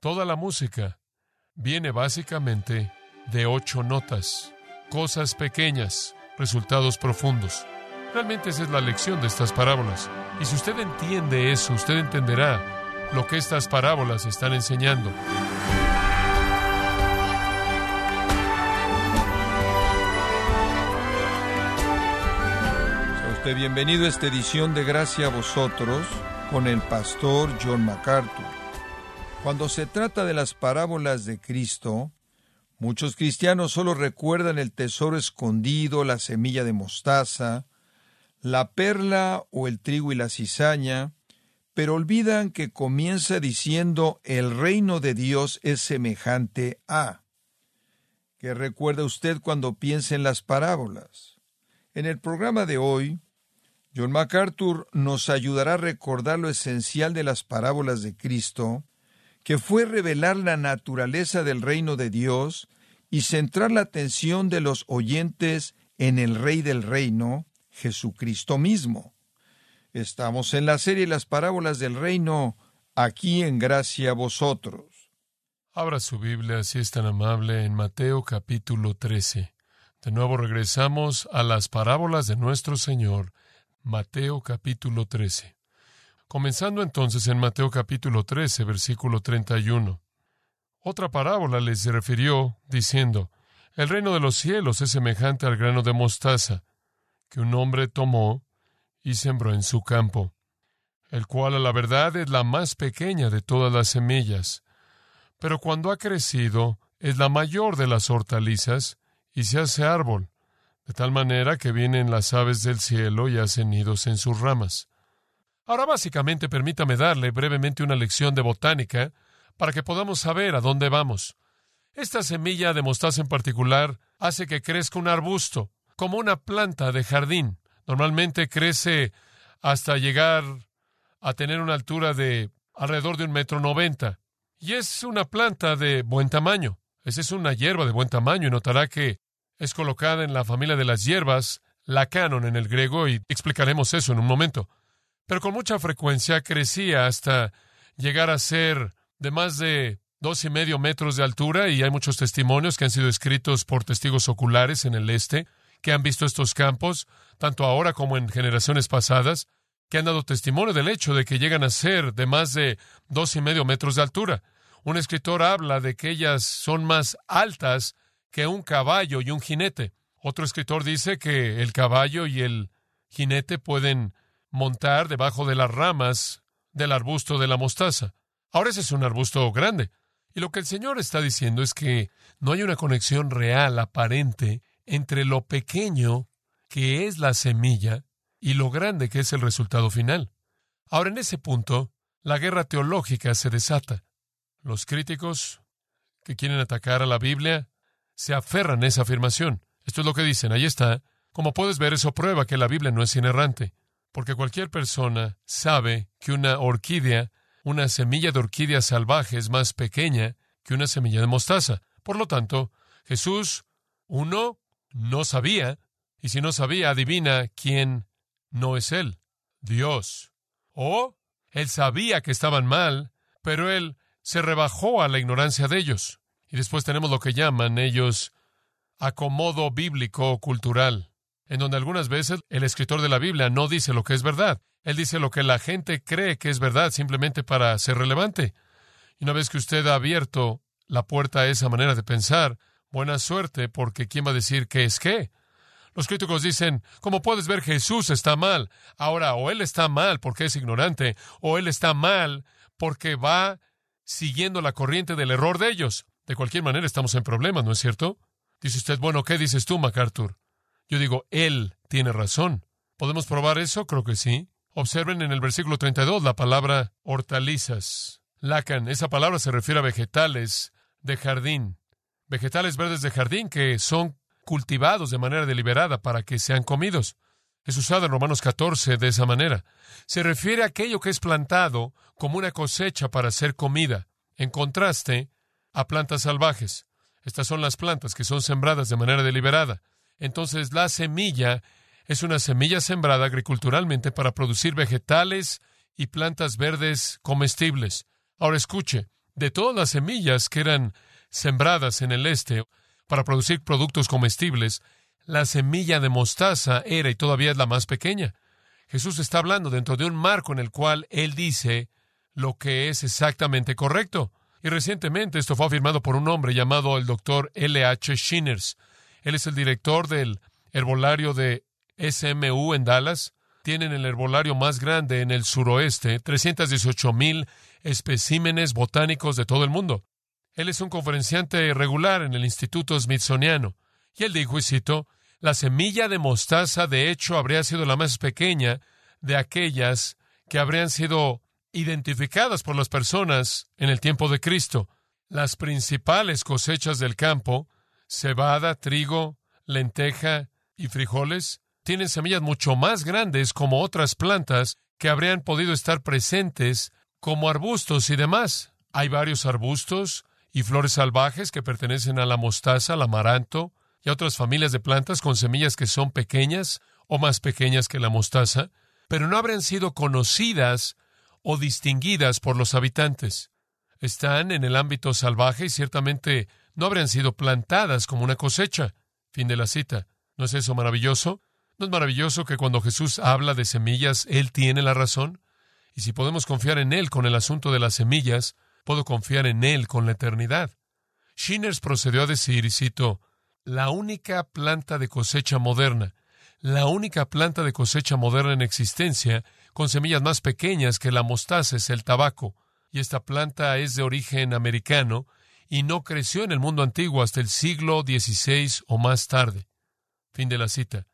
Toda la música viene básicamente de ocho notas, cosas pequeñas, resultados profundos. Realmente esa es la lección de estas parábolas. Y si usted entiende eso, usted entenderá lo que estas parábolas están enseñando. Bienvenido a esta edición de Gracia a vosotros con el pastor John MacArthur. Cuando se trata de las parábolas de Cristo, muchos cristianos solo recuerdan el tesoro escondido, la semilla de mostaza, la perla o el trigo y la cizaña, pero olvidan que comienza diciendo el reino de Dios es semejante a. ¿Qué recuerda usted cuando piensa en las parábolas? En el programa de hoy, John MacArthur nos ayudará a recordar lo esencial de las parábolas de Cristo, que fue revelar la naturaleza del reino de Dios y centrar la atención de los oyentes en el Rey del Reino, Jesucristo mismo. Estamos en la serie Las parábolas del reino, aquí en gracia a vosotros. Abra su Biblia, si es tan amable, en Mateo capítulo 13. De nuevo regresamos a las parábolas de nuestro Señor, Mateo capítulo 13. Comenzando entonces en Mateo capítulo 13, versículo 31. Otra parábola les refirió, diciendo, El reino de los cielos es semejante al grano de mostaza, que un hombre tomó y sembró en su campo, el cual a la verdad es la más pequeña de todas las semillas, pero cuando ha crecido es la mayor de las hortalizas y se hace árbol, de tal manera que vienen las aves del cielo y hacen nidos en sus ramas. Ahora básicamente permítame darle brevemente una lección de botánica para que podamos saber a dónde vamos. Esta semilla de mostaza en particular hace que crezca un arbusto, como una planta de jardín. Normalmente crece hasta llegar a tener una altura de alrededor de un metro noventa. Y es una planta de buen tamaño. Esa es una hierba de buen tamaño y notará que es colocada en la familia de las hierbas, la canon en el griego, y explicaremos eso en un momento pero con mucha frecuencia crecía hasta llegar a ser de más de dos y medio metros de altura y hay muchos testimonios que han sido escritos por testigos oculares en el este que han visto estos campos, tanto ahora como en generaciones pasadas, que han dado testimonio del hecho de que llegan a ser de más de dos y medio metros de altura. Un escritor habla de que ellas son más altas que un caballo y un jinete. Otro escritor dice que el caballo y el jinete pueden montar debajo de las ramas del arbusto de la mostaza. Ahora ese es un arbusto grande. Y lo que el Señor está diciendo es que no hay una conexión real, aparente, entre lo pequeño que es la semilla y lo grande que es el resultado final. Ahora en ese punto, la guerra teológica se desata. Los críticos que quieren atacar a la Biblia se aferran a esa afirmación. Esto es lo que dicen, ahí está. Como puedes ver, eso prueba que la Biblia no es inerrante porque cualquier persona sabe que una orquídea, una semilla de orquídea salvaje es más pequeña que una semilla de mostaza. Por lo tanto, Jesús, uno, no sabía, y si no sabía, adivina quién no es Él, Dios. O Él sabía que estaban mal, pero Él se rebajó a la ignorancia de ellos. Y después tenemos lo que llaman ellos acomodo bíblico o cultural en donde algunas veces el escritor de la Biblia no dice lo que es verdad. Él dice lo que la gente cree que es verdad simplemente para ser relevante. Y una vez que usted ha abierto la puerta a esa manera de pensar, buena suerte, porque ¿quién va a decir qué es qué? Los críticos dicen, como puedes ver, Jesús está mal. Ahora, o él está mal porque es ignorante, o él está mal porque va siguiendo la corriente del error de ellos. De cualquier manera estamos en problemas, ¿no es cierto? Dice usted, bueno, ¿qué dices tú, MacArthur? Yo digo, él tiene razón. ¿Podemos probar eso? Creo que sí. Observen en el versículo 32 la palabra hortalizas. Lacan, esa palabra se refiere a vegetales de jardín. Vegetales verdes de jardín que son cultivados de manera deliberada para que sean comidos. Es usado en Romanos 14 de esa manera. Se refiere a aquello que es plantado como una cosecha para ser comida, en contraste a plantas salvajes. Estas son las plantas que son sembradas de manera deliberada. Entonces la semilla es una semilla sembrada agriculturalmente para producir vegetales y plantas verdes comestibles. Ahora escuche, de todas las semillas que eran sembradas en el este para producir productos comestibles, la semilla de mostaza era y todavía es la más pequeña. Jesús está hablando dentro de un marco en el cual Él dice lo que es exactamente correcto. Y recientemente esto fue afirmado por un hombre llamado el doctor L. H. Shinners. Él es el director del herbolario de SMU en Dallas. Tienen el herbolario más grande en el suroeste, 318 mil especímenes botánicos de todo el mundo. Él es un conferenciante regular en el Instituto Smithsoniano. Y él dijo, y cito, la semilla de mostaza, de hecho, habría sido la más pequeña de aquellas que habrían sido identificadas por las personas en el tiempo de Cristo. Las principales cosechas del campo, cebada, trigo, lenteja y frijoles, tienen semillas mucho más grandes como otras plantas que habrían podido estar presentes como arbustos y demás. Hay varios arbustos y flores salvajes que pertenecen a la mostaza, al amaranto, y a otras familias de plantas con semillas que son pequeñas o más pequeñas que la mostaza, pero no habrían sido conocidas o distinguidas por los habitantes. Están en el ámbito salvaje y ciertamente no habrían sido plantadas como una cosecha. Fin de la cita. ¿No es eso maravilloso? ¿No es maravilloso que cuando Jesús habla de semillas, Él tiene la razón? Y si podemos confiar en Él con el asunto de las semillas, puedo confiar en Él con la eternidad. Shinners procedió a decir, y cito, la única planta de cosecha moderna, la única planta de cosecha moderna en existencia, con semillas más pequeñas que la mostaza es el tabaco, y esta planta es de origen americano y no creció en el mundo antiguo hasta el siglo XVI o más tarde. Fin de la cita.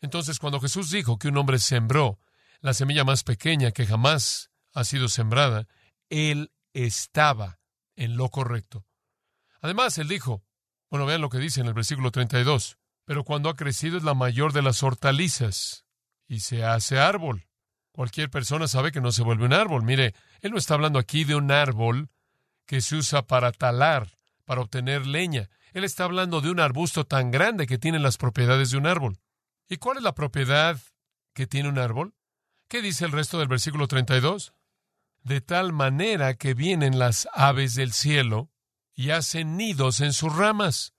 Entonces, cuando Jesús dijo que un hombre sembró la semilla más pequeña que jamás ha sido sembrada, él estaba en lo correcto. Además, él dijo, bueno, vean lo que dice en el versículo 32. Pero cuando ha crecido es la mayor de las hortalizas y se hace árbol. Cualquier persona sabe que no se vuelve un árbol. Mire, él no está hablando aquí de un árbol que se usa para talar, para obtener leña. Él está hablando de un arbusto tan grande que tiene las propiedades de un árbol. ¿Y cuál es la propiedad que tiene un árbol? ¿Qué dice el resto del versículo 32? De tal manera que vienen las aves del cielo y hacen nidos en sus ramas.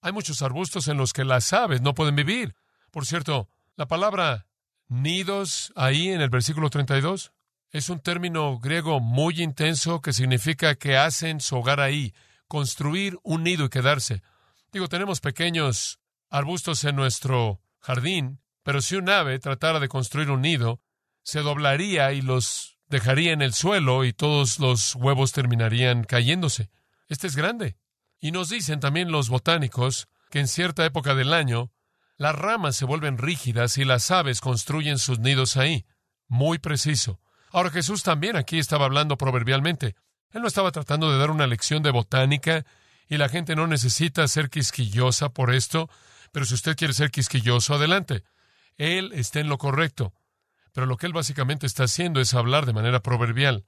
Hay muchos arbustos en los que las aves no pueden vivir. Por cierto, la palabra nidos ahí en el versículo 32 es un término griego muy intenso que significa que hacen su hogar ahí, construir un nido y quedarse. Digo, tenemos pequeños arbustos en nuestro jardín, pero si un ave tratara de construir un nido, se doblaría y los dejaría en el suelo y todos los huevos terminarían cayéndose. Este es grande. Y nos dicen también los botánicos que en cierta época del año las ramas se vuelven rígidas y las aves construyen sus nidos ahí. Muy preciso. Ahora Jesús también aquí estaba hablando proverbialmente. Él no estaba tratando de dar una lección de botánica y la gente no necesita ser quisquillosa por esto, pero si usted quiere ser quisquilloso, adelante. Él está en lo correcto. Pero lo que él básicamente está haciendo es hablar de manera proverbial.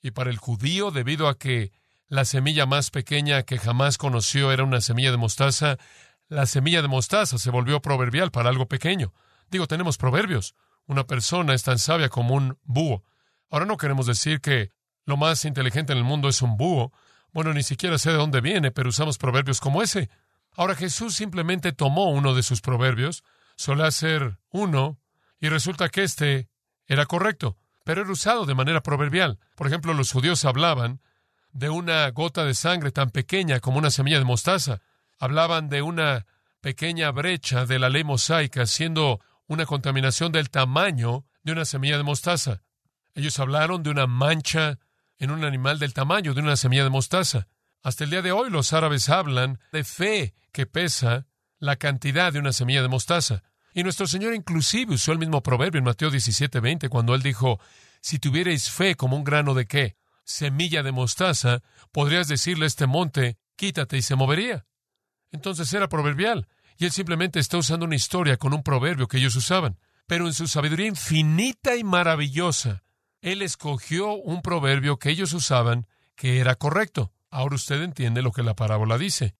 Y para el judío, debido a que la semilla más pequeña que jamás conoció era una semilla de mostaza. La semilla de mostaza se volvió proverbial para algo pequeño. Digo, tenemos proverbios. Una persona es tan sabia como un búho. Ahora no queremos decir que lo más inteligente en el mundo es un búho. Bueno, ni siquiera sé de dónde viene, pero usamos proverbios como ese. Ahora Jesús simplemente tomó uno de sus proverbios, suele hacer uno, y resulta que este era correcto, pero era usado de manera proverbial. Por ejemplo, los judíos hablaban de una gota de sangre tan pequeña como una semilla de mostaza. Hablaban de una pequeña brecha de la ley mosaica siendo una contaminación del tamaño de una semilla de mostaza. Ellos hablaron de una mancha en un animal del tamaño de una semilla de mostaza. Hasta el día de hoy los árabes hablan de fe que pesa la cantidad de una semilla de mostaza. Y nuestro Señor inclusive usó el mismo proverbio en Mateo 17:20 cuando él dijo, si tuvierais fe como un grano de qué? Semilla de mostaza, podrías decirle a este monte, quítate y se movería. Entonces era proverbial, y él simplemente está usando una historia con un proverbio que ellos usaban. Pero en su sabiduría infinita y maravillosa, él escogió un proverbio que ellos usaban que era correcto. Ahora usted entiende lo que la parábola dice.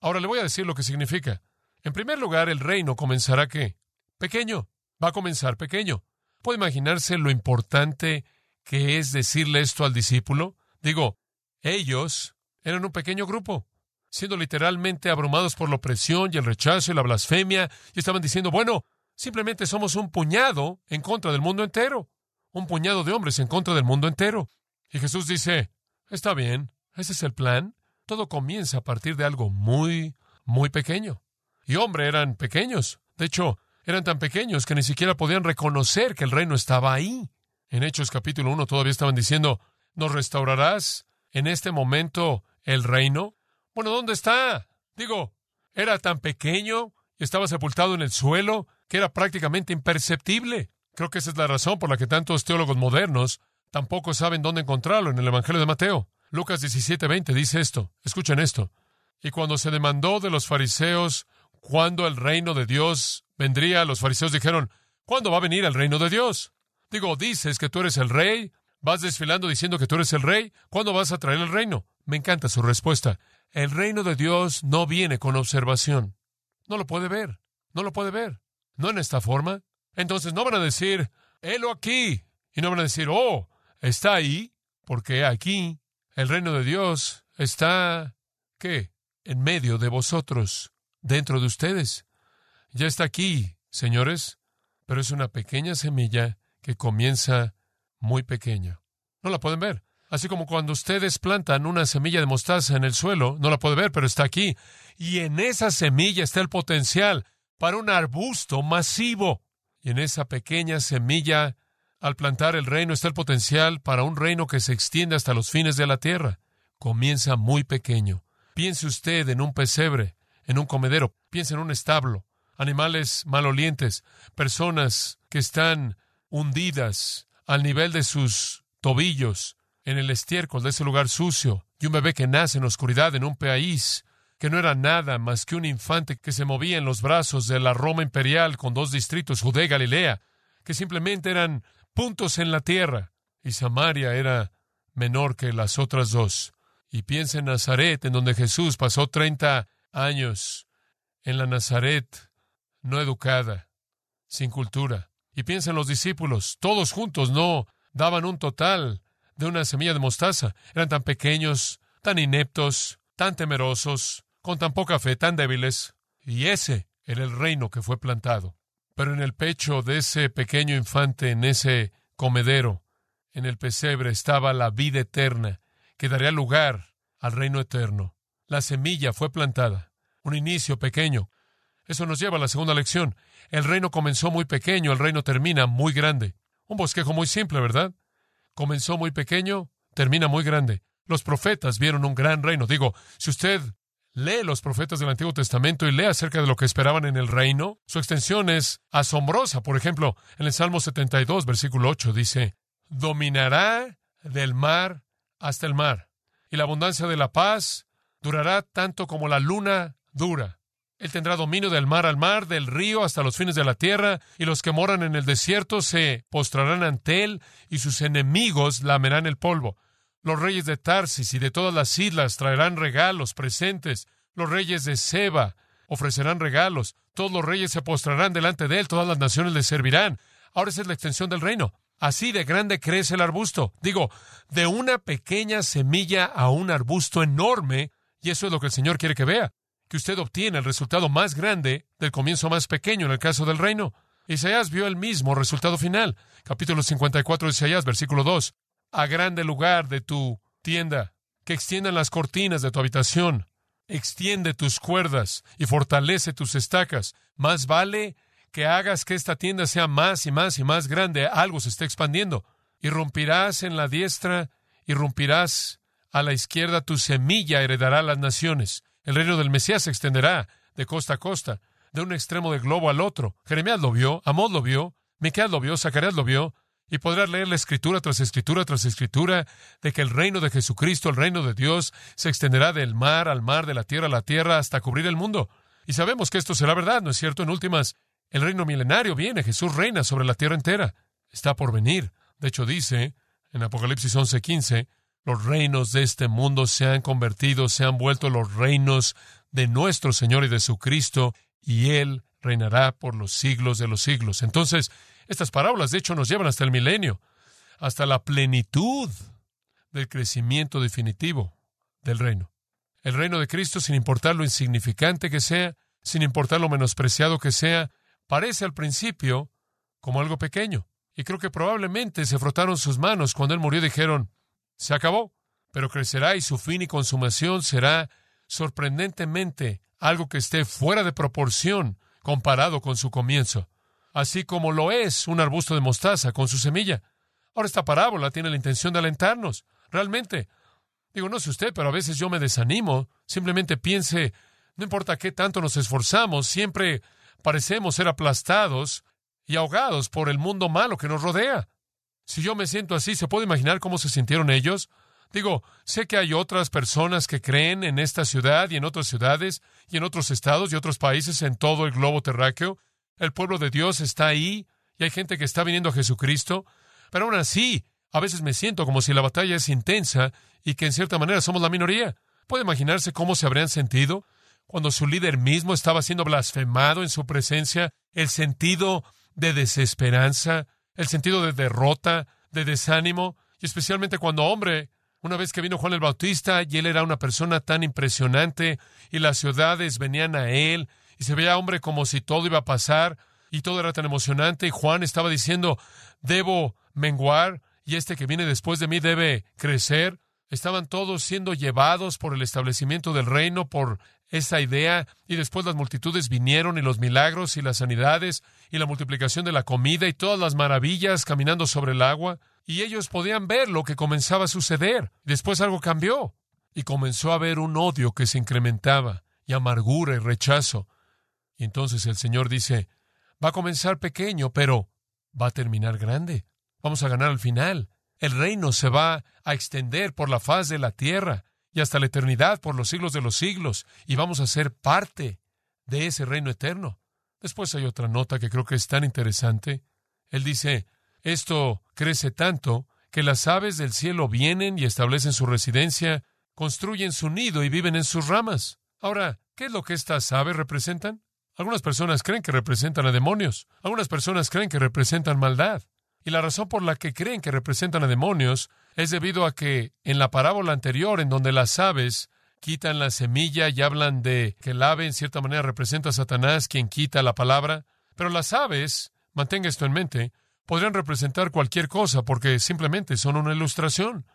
Ahora le voy a decir lo que significa. En primer lugar, el reino comenzará qué? Pequeño. Va a comenzar pequeño. ¿Puede imaginarse lo importante que es decirle esto al discípulo? Digo, ellos eran un pequeño grupo, siendo literalmente abrumados por la opresión y el rechazo y la blasfemia, y estaban diciendo, bueno, simplemente somos un puñado en contra del mundo entero, un puñado de hombres en contra del mundo entero. Y Jesús dice, está bien, ese es el plan. Todo comienza a partir de algo muy, muy pequeño. Y hombre, eran pequeños. De hecho, eran tan pequeños que ni siquiera podían reconocer que el reino estaba ahí. En Hechos capítulo 1 todavía estaban diciendo, ¿nos restaurarás en este momento el reino? Bueno, ¿dónde está? Digo, era tan pequeño y estaba sepultado en el suelo que era prácticamente imperceptible. Creo que esa es la razón por la que tantos teólogos modernos tampoco saben dónde encontrarlo en el Evangelio de Mateo. Lucas 17:20 dice esto. Escuchen esto. Y cuando se demandó de los fariseos cuándo el reino de Dios vendría, los fariseos dijeron, ¿cuándo va a venir el reino de Dios? Digo, dices que tú eres el rey, vas desfilando diciendo que tú eres el rey, ¿cuándo vas a traer el reino? Me encanta su respuesta. El reino de Dios no viene con observación. No lo puede ver, no lo puede ver. No en esta forma. Entonces no van a decir, helo aquí. Y no van a decir, oh, está ahí, porque aquí el reino de Dios está, ¿qué? En medio de vosotros dentro de ustedes. Ya está aquí, señores, pero es una pequeña semilla que comienza muy pequeña. No la pueden ver. Así como cuando ustedes plantan una semilla de mostaza en el suelo, no la puede ver, pero está aquí. Y en esa semilla está el potencial para un arbusto masivo. Y en esa pequeña semilla, al plantar el reino, está el potencial para un reino que se extiende hasta los fines de la tierra. Comienza muy pequeño. Piense usted en un pesebre en un comedero, piensa en un establo, animales malolientes, personas que están hundidas al nivel de sus tobillos en el estiércol de ese lugar sucio, y un bebé que nace en oscuridad en un país que no era nada más que un infante que se movía en los brazos de la Roma imperial con dos distritos, Judea y Galilea, que simplemente eran puntos en la tierra, y Samaria era menor que las otras dos. Y piensa en Nazaret, en donde Jesús pasó treinta años en la Nazaret, no educada, sin cultura. Y piensa en los discípulos, todos juntos no daban un total de una semilla de mostaza. Eran tan pequeños, tan ineptos, tan temerosos, con tan poca fe, tan débiles. Y ese era el reino que fue plantado. Pero en el pecho de ese pequeño infante, en ese comedero, en el pesebre, estaba la vida eterna, que daría lugar al reino eterno. La semilla fue plantada, un inicio pequeño. Eso nos lleva a la segunda lección. El reino comenzó muy pequeño, el reino termina muy grande. Un bosquejo muy simple, ¿verdad? Comenzó muy pequeño, termina muy grande. Los profetas vieron un gran reino. Digo, si usted lee los profetas del Antiguo Testamento y lee acerca de lo que esperaban en el reino, su extensión es asombrosa. Por ejemplo, en el Salmo 72, versículo 8, dice, dominará del mar hasta el mar, y la abundancia de la paz durará tanto como la luna dura. Él tendrá dominio del mar al mar, del río hasta los fines de la tierra, y los que moran en el desierto se postrarán ante él, y sus enemigos lamerán el polvo. Los reyes de Tarsis y de todas las islas traerán regalos, presentes. Los reyes de Seba ofrecerán regalos. Todos los reyes se postrarán delante de él, todas las naciones le servirán. Ahora esa es la extensión del reino. Así de grande crece el arbusto. Digo, de una pequeña semilla a un arbusto enorme, y eso es lo que el Señor quiere que vea, que usted obtiene el resultado más grande del comienzo más pequeño en el caso del reino. Isaías vio el mismo resultado final. Capítulo 54 de Isaías, versículo 2. A grande lugar de tu tienda, que extiendan las cortinas de tu habitación, extiende tus cuerdas y fortalece tus estacas. Más vale que hagas que esta tienda sea más y más y más grande, algo se está expandiendo. Irrumpirás en la diestra irrumpirás a la izquierda, tu semilla heredará las naciones. El reino del Mesías se extenderá de costa a costa, de un extremo del globo al otro. Jeremías lo vio, Amós lo vio, Miqueas lo vio, Zacarías lo vio, y podrás leer la escritura tras escritura tras escritura de que el reino de Jesucristo, el reino de Dios, se extenderá del mar al mar, de la tierra a la tierra, hasta cubrir el mundo. Y sabemos que esto será verdad, ¿no es cierto? En últimas, el reino milenario viene, Jesús reina sobre la tierra entera. Está por venir. De hecho, dice en Apocalipsis 11:15, los reinos de este mundo se han convertido, se han vuelto los reinos de nuestro Señor y de su Cristo, y Él reinará por los siglos de los siglos. Entonces, estas parábolas, de hecho, nos llevan hasta el milenio, hasta la plenitud del crecimiento definitivo del reino. El reino de Cristo, sin importar lo insignificante que sea, sin importar lo menospreciado que sea, parece al principio como algo pequeño. Y creo que probablemente se frotaron sus manos cuando él murió y dijeron, se acabó, pero crecerá y su fin y consumación será sorprendentemente algo que esté fuera de proporción comparado con su comienzo, así como lo es un arbusto de mostaza con su semilla. Ahora esta parábola tiene la intención de alentarnos. Realmente, digo, no sé usted, pero a veces yo me desanimo, simplemente piense, no importa qué tanto nos esforzamos, siempre parecemos ser aplastados y ahogados por el mundo malo que nos rodea. Si yo me siento así, ¿se puede imaginar cómo se sintieron ellos? Digo, sé que hay otras personas que creen en esta ciudad y en otras ciudades y en otros estados y otros países en todo el globo terráqueo. El pueblo de Dios está ahí y hay gente que está viniendo a Jesucristo. Pero aún así, a veces me siento como si la batalla es intensa y que en cierta manera somos la minoría. ¿Puede imaginarse cómo se habrían sentido cuando su líder mismo estaba siendo blasfemado en su presencia? El sentido de desesperanza, el sentido de derrota, de desánimo, y especialmente cuando hombre una vez que vino Juan el Bautista y él era una persona tan impresionante y las ciudades venían a él y se veía hombre como si todo iba a pasar y todo era tan emocionante y Juan estaba diciendo, debo menguar y este que viene después de mí debe crecer. Estaban todos siendo llevados por el establecimiento del reino, por esa idea, y después las multitudes vinieron y los milagros y las sanidades y la multiplicación de la comida y todas las maravillas caminando sobre el agua y ellos podían ver lo que comenzaba a suceder. Después algo cambió y comenzó a haber un odio que se incrementaba y amargura y rechazo. Y entonces el Señor dice, va a comenzar pequeño, pero va a terminar grande. Vamos a ganar al final. El reino se va a extender por la faz de la tierra y hasta la eternidad, por los siglos de los siglos, y vamos a ser parte de ese reino eterno. Después hay otra nota que creo que es tan interesante. Él dice, esto crece tanto que las aves del cielo vienen y establecen su residencia, construyen su nido y viven en sus ramas. Ahora, ¿qué es lo que estas aves representan? Algunas personas creen que representan a demonios, algunas personas creen que representan maldad. Y la razón por la que creen que representan a demonios es debido a que en la parábola anterior, en donde las aves quitan la semilla y hablan de que el ave en cierta manera representa a Satanás, quien quita la palabra, pero las aves, mantenga esto en mente, podrían representar cualquier cosa porque simplemente son una ilustración.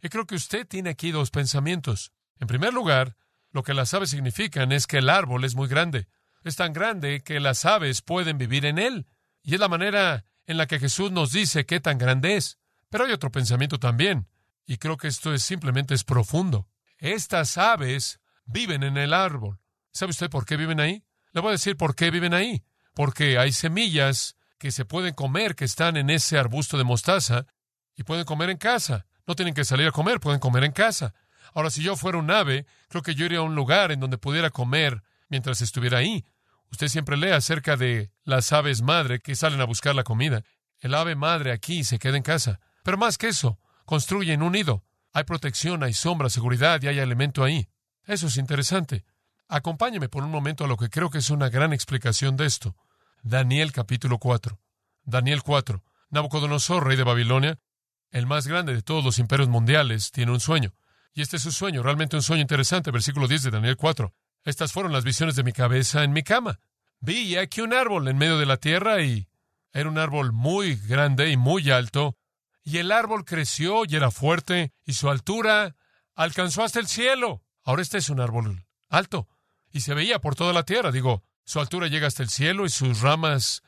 Y creo que usted tiene aquí dos pensamientos. En primer lugar, lo que las aves significan es que el árbol es muy grande. Es tan grande que las aves pueden vivir en él. Y es la manera en la que Jesús nos dice qué tan grande es. Pero hay otro pensamiento también. Y creo que esto es simplemente es profundo. Estas aves viven en el árbol. ¿Sabe usted por qué viven ahí? Le voy a decir por qué viven ahí. Porque hay semillas que se pueden comer, que están en ese arbusto de mostaza, y pueden comer en casa. No tienen que salir a comer, pueden comer en casa. Ahora, si yo fuera un ave, creo que yo iría a un lugar en donde pudiera comer mientras estuviera ahí. Usted siempre lee acerca de las aves madre que salen a buscar la comida. El ave madre aquí se queda en casa. Pero más que eso, construyen un nido. Hay protección, hay sombra, seguridad y hay alimento ahí. Eso es interesante. Acompáñeme por un momento a lo que creo que es una gran explicación de esto. Daniel capítulo 4. Daniel 4. Nabucodonosor, rey de Babilonia, el más grande de todos los imperios mundiales, tiene un sueño. Y este es su sueño, realmente un sueño interesante, versículo 10 de Daniel 4. Estas fueron las visiones de mi cabeza en mi cama. Vi aquí un árbol en medio de la tierra y era un árbol muy grande y muy alto, y el árbol creció y era fuerte, y su altura alcanzó hasta el cielo. Ahora este es un árbol alto, y se veía por toda la tierra. Digo, su altura llega hasta el cielo y sus ramas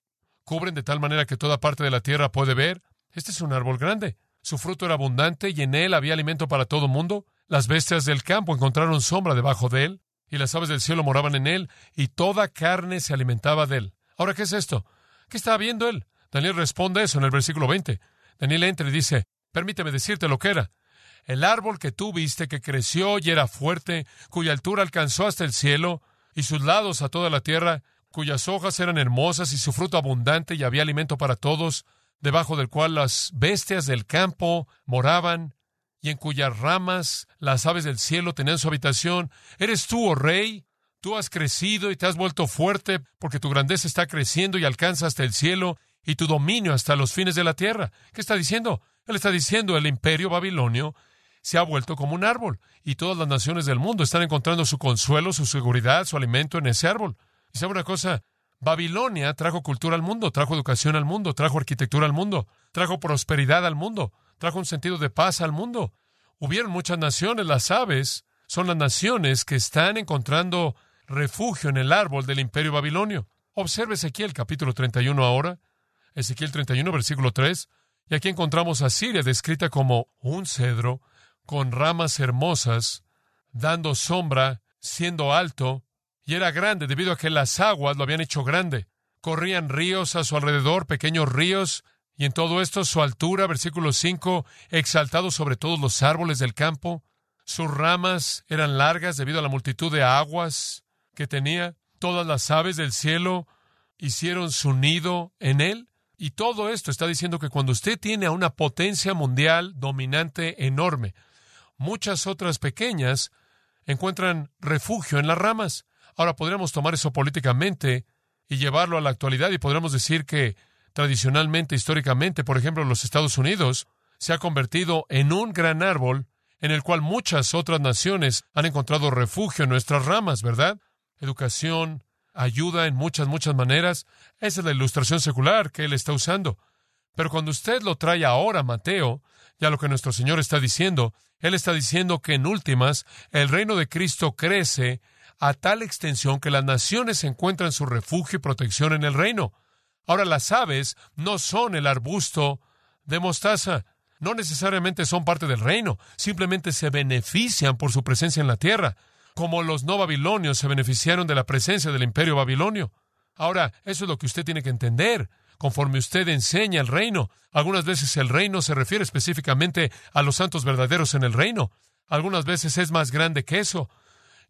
cubren de tal manera que toda parte de la tierra puede ver. Este es un árbol grande. Su fruto era abundante y en él había alimento para todo mundo. Las bestias del campo encontraron sombra debajo de él, y las aves del cielo moraban en él, y toda carne se alimentaba de él. Ahora, ¿qué es esto? ¿Qué estaba viendo él? Daniel responde eso en el versículo 20. Daniel entra y dice, permíteme decirte lo que era. El árbol que tú viste, que creció y era fuerte, cuya altura alcanzó hasta el cielo, y sus lados a toda la tierra, cuyas hojas eran hermosas y su fruto abundante y había alimento para todos, debajo del cual las bestias del campo moraban, y en cuyas ramas las aves del cielo tenían su habitación. ¿Eres tú, oh rey? Tú has crecido y te has vuelto fuerte, porque tu grandeza está creciendo y alcanza hasta el cielo, y tu dominio hasta los fines de la tierra. ¿Qué está diciendo? Él está diciendo el imperio babilonio se ha vuelto como un árbol, y todas las naciones del mundo están encontrando su consuelo, su seguridad, su alimento en ese árbol. Y sabe una cosa, Babilonia trajo cultura al mundo, trajo educación al mundo, trajo arquitectura al mundo, trajo prosperidad al mundo, trajo un sentido de paz al mundo. Hubieron muchas naciones, las aves son las naciones que están encontrando refugio en el árbol del imperio babilonio. Observe Ezequiel capítulo 31 ahora, Ezequiel 31 versículo 3, y aquí encontramos a Siria descrita como un cedro con ramas hermosas, dando sombra, siendo alto, y era grande debido a que las aguas lo habían hecho grande. Corrían ríos a su alrededor, pequeños ríos, y en todo esto su altura, versículo 5, exaltado sobre todos los árboles del campo. Sus ramas eran largas debido a la multitud de aguas que tenía. Todas las aves del cielo hicieron su nido en él. Y todo esto está diciendo que cuando usted tiene a una potencia mundial dominante enorme, muchas otras pequeñas encuentran refugio en las ramas. Ahora podríamos tomar eso políticamente y llevarlo a la actualidad y podríamos decir que tradicionalmente, históricamente, por ejemplo, los Estados Unidos se ha convertido en un gran árbol en el cual muchas otras naciones han encontrado refugio en nuestras ramas, ¿verdad? Educación, ayuda en muchas, muchas maneras. Esa es la ilustración secular que él está usando. Pero cuando usted lo trae ahora, Mateo, ya lo que nuestro Señor está diciendo, él está diciendo que en últimas el reino de Cristo crece a tal extensión que las naciones encuentran su refugio y protección en el reino. Ahora las aves no son el arbusto de mostaza, no necesariamente son parte del reino, simplemente se benefician por su presencia en la tierra, como los no babilonios se beneficiaron de la presencia del imperio babilonio. Ahora, eso es lo que usted tiene que entender conforme usted enseña el reino. Algunas veces el reino se refiere específicamente a los santos verdaderos en el reino. Algunas veces es más grande que eso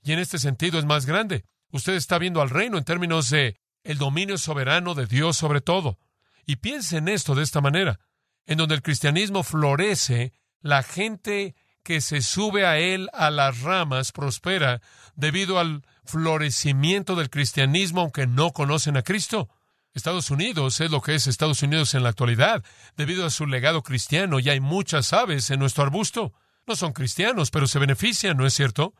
y en este sentido es más grande. Usted está viendo al reino en términos de el dominio soberano de Dios sobre todo. Y piense en esto de esta manera, en donde el cristianismo florece, la gente que se sube a él a las ramas prospera debido al florecimiento del cristianismo aunque no conocen a Cristo. Estados Unidos es lo que es Estados Unidos en la actualidad, debido a su legado cristiano, y hay muchas aves en nuestro arbusto. No son cristianos, pero se benefician, ¿no es cierto?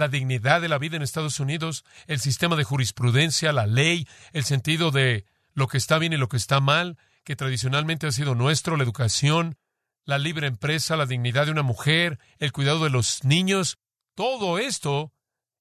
La dignidad de la vida en Estados Unidos, el sistema de jurisprudencia, la ley, el sentido de lo que está bien y lo que está mal, que tradicionalmente ha sido nuestro, la educación, la libre empresa, la dignidad de una mujer, el cuidado de los niños, todo esto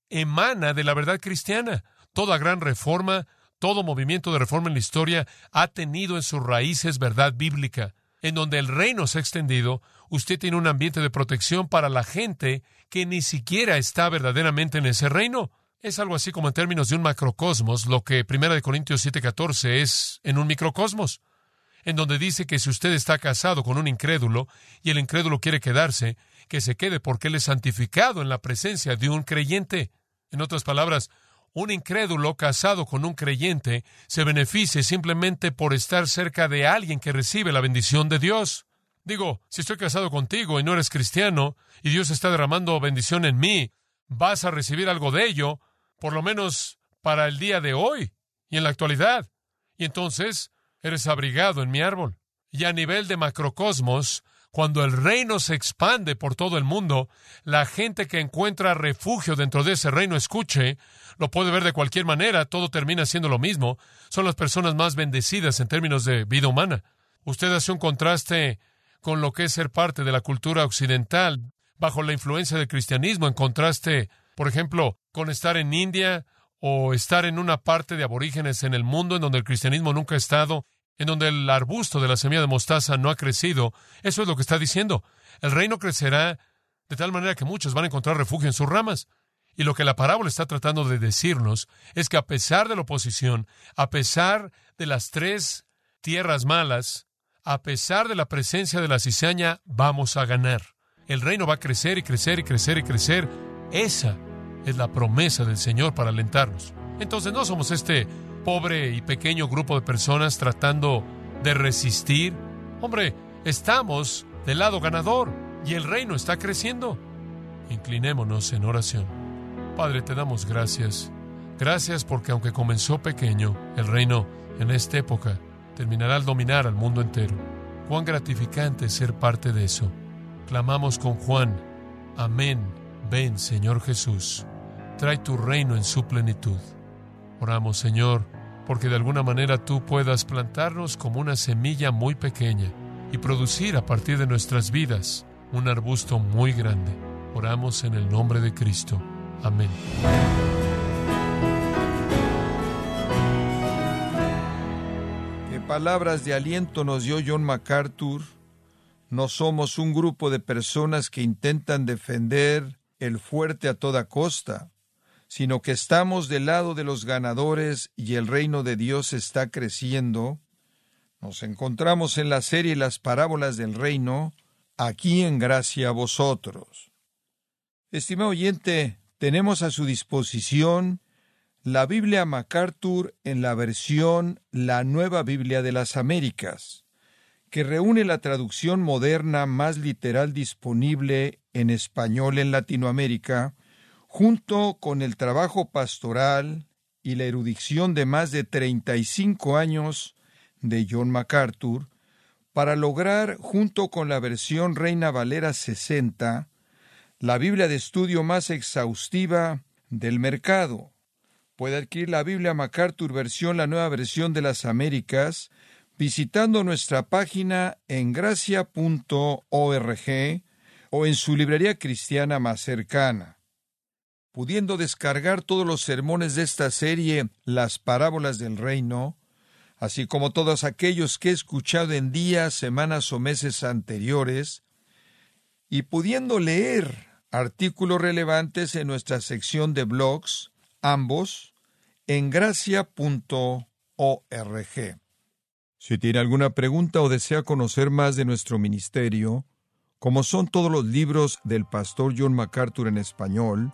emana de la verdad cristiana. Toda gran reforma, todo movimiento de reforma en la historia ha tenido en sus raíces verdad bíblica. En donde el reino se ha extendido, usted tiene un ambiente de protección para la gente que ni siquiera está verdaderamente en ese reino. Es algo así como en términos de un macrocosmos, lo que 1 Corintios 7:14 es en un microcosmos, en donde dice que si usted está casado con un incrédulo y el incrédulo quiere quedarse, que se quede porque él es santificado en la presencia de un creyente. En otras palabras, un incrédulo casado con un creyente se beneficia simplemente por estar cerca de alguien que recibe la bendición de Dios. Digo, si estoy casado contigo y no eres cristiano, y Dios está derramando bendición en mí, vas a recibir algo de ello, por lo menos para el día de hoy y en la actualidad. Y entonces eres abrigado en mi árbol. Y a nivel de macrocosmos, cuando el reino se expande por todo el mundo, la gente que encuentra refugio dentro de ese reino escuche, lo puede ver de cualquier manera, todo termina siendo lo mismo, son las personas más bendecidas en términos de vida humana. Usted hace un contraste con lo que es ser parte de la cultura occidental bajo la influencia del cristianismo, en contraste, por ejemplo, con estar en India o estar en una parte de aborígenes en el mundo en donde el cristianismo nunca ha estado. En donde el arbusto de la semilla de mostaza no ha crecido, eso es lo que está diciendo. El reino crecerá de tal manera que muchos van a encontrar refugio en sus ramas. Y lo que la parábola está tratando de decirnos es que a pesar de la oposición, a pesar de las tres tierras malas, a pesar de la presencia de la cizaña, vamos a ganar. El reino va a crecer y crecer y crecer y crecer. Esa es la promesa del Señor para alentarnos. Entonces no somos este pobre y pequeño grupo de personas tratando de resistir. Hombre, estamos del lado ganador y el reino está creciendo. Inclinémonos en oración. Padre, te damos gracias. Gracias porque aunque comenzó pequeño, el reino en esta época terminará al dominar al mundo entero. Cuán gratificante ser parte de eso. Clamamos con Juan. Amén. Ven, Señor Jesús. Trae tu reino en su plenitud. Oramos, Señor, porque de alguna manera tú puedas plantarnos como una semilla muy pequeña y producir a partir de nuestras vidas un arbusto muy grande. Oramos en el nombre de Cristo. Amén. Qué palabras de aliento nos dio John MacArthur. No somos un grupo de personas que intentan defender el fuerte a toda costa sino que estamos del lado de los ganadores y el reino de Dios está creciendo, nos encontramos en la serie Las parábolas del reino, aquí en gracia a vosotros. Estimado oyente, tenemos a su disposición la Biblia MacArthur en la versión La Nueva Biblia de las Américas, que reúne la traducción moderna más literal disponible en español en Latinoamérica, junto con el trabajo pastoral y la erudición de más de 35 años de John MacArthur, para lograr, junto con la versión Reina Valera 60, la Biblia de estudio más exhaustiva del mercado. Puede adquirir la Biblia MacArthur versión, la nueva versión de las Américas, visitando nuestra página en gracia.org o en su librería cristiana más cercana pudiendo descargar todos los sermones de esta serie, las parábolas del reino, así como todos aquellos que he escuchado en días, semanas o meses anteriores, y pudiendo leer artículos relevantes en nuestra sección de blogs, ambos, en gracia.org. Si tiene alguna pregunta o desea conocer más de nuestro ministerio, como son todos los libros del pastor John MacArthur en español,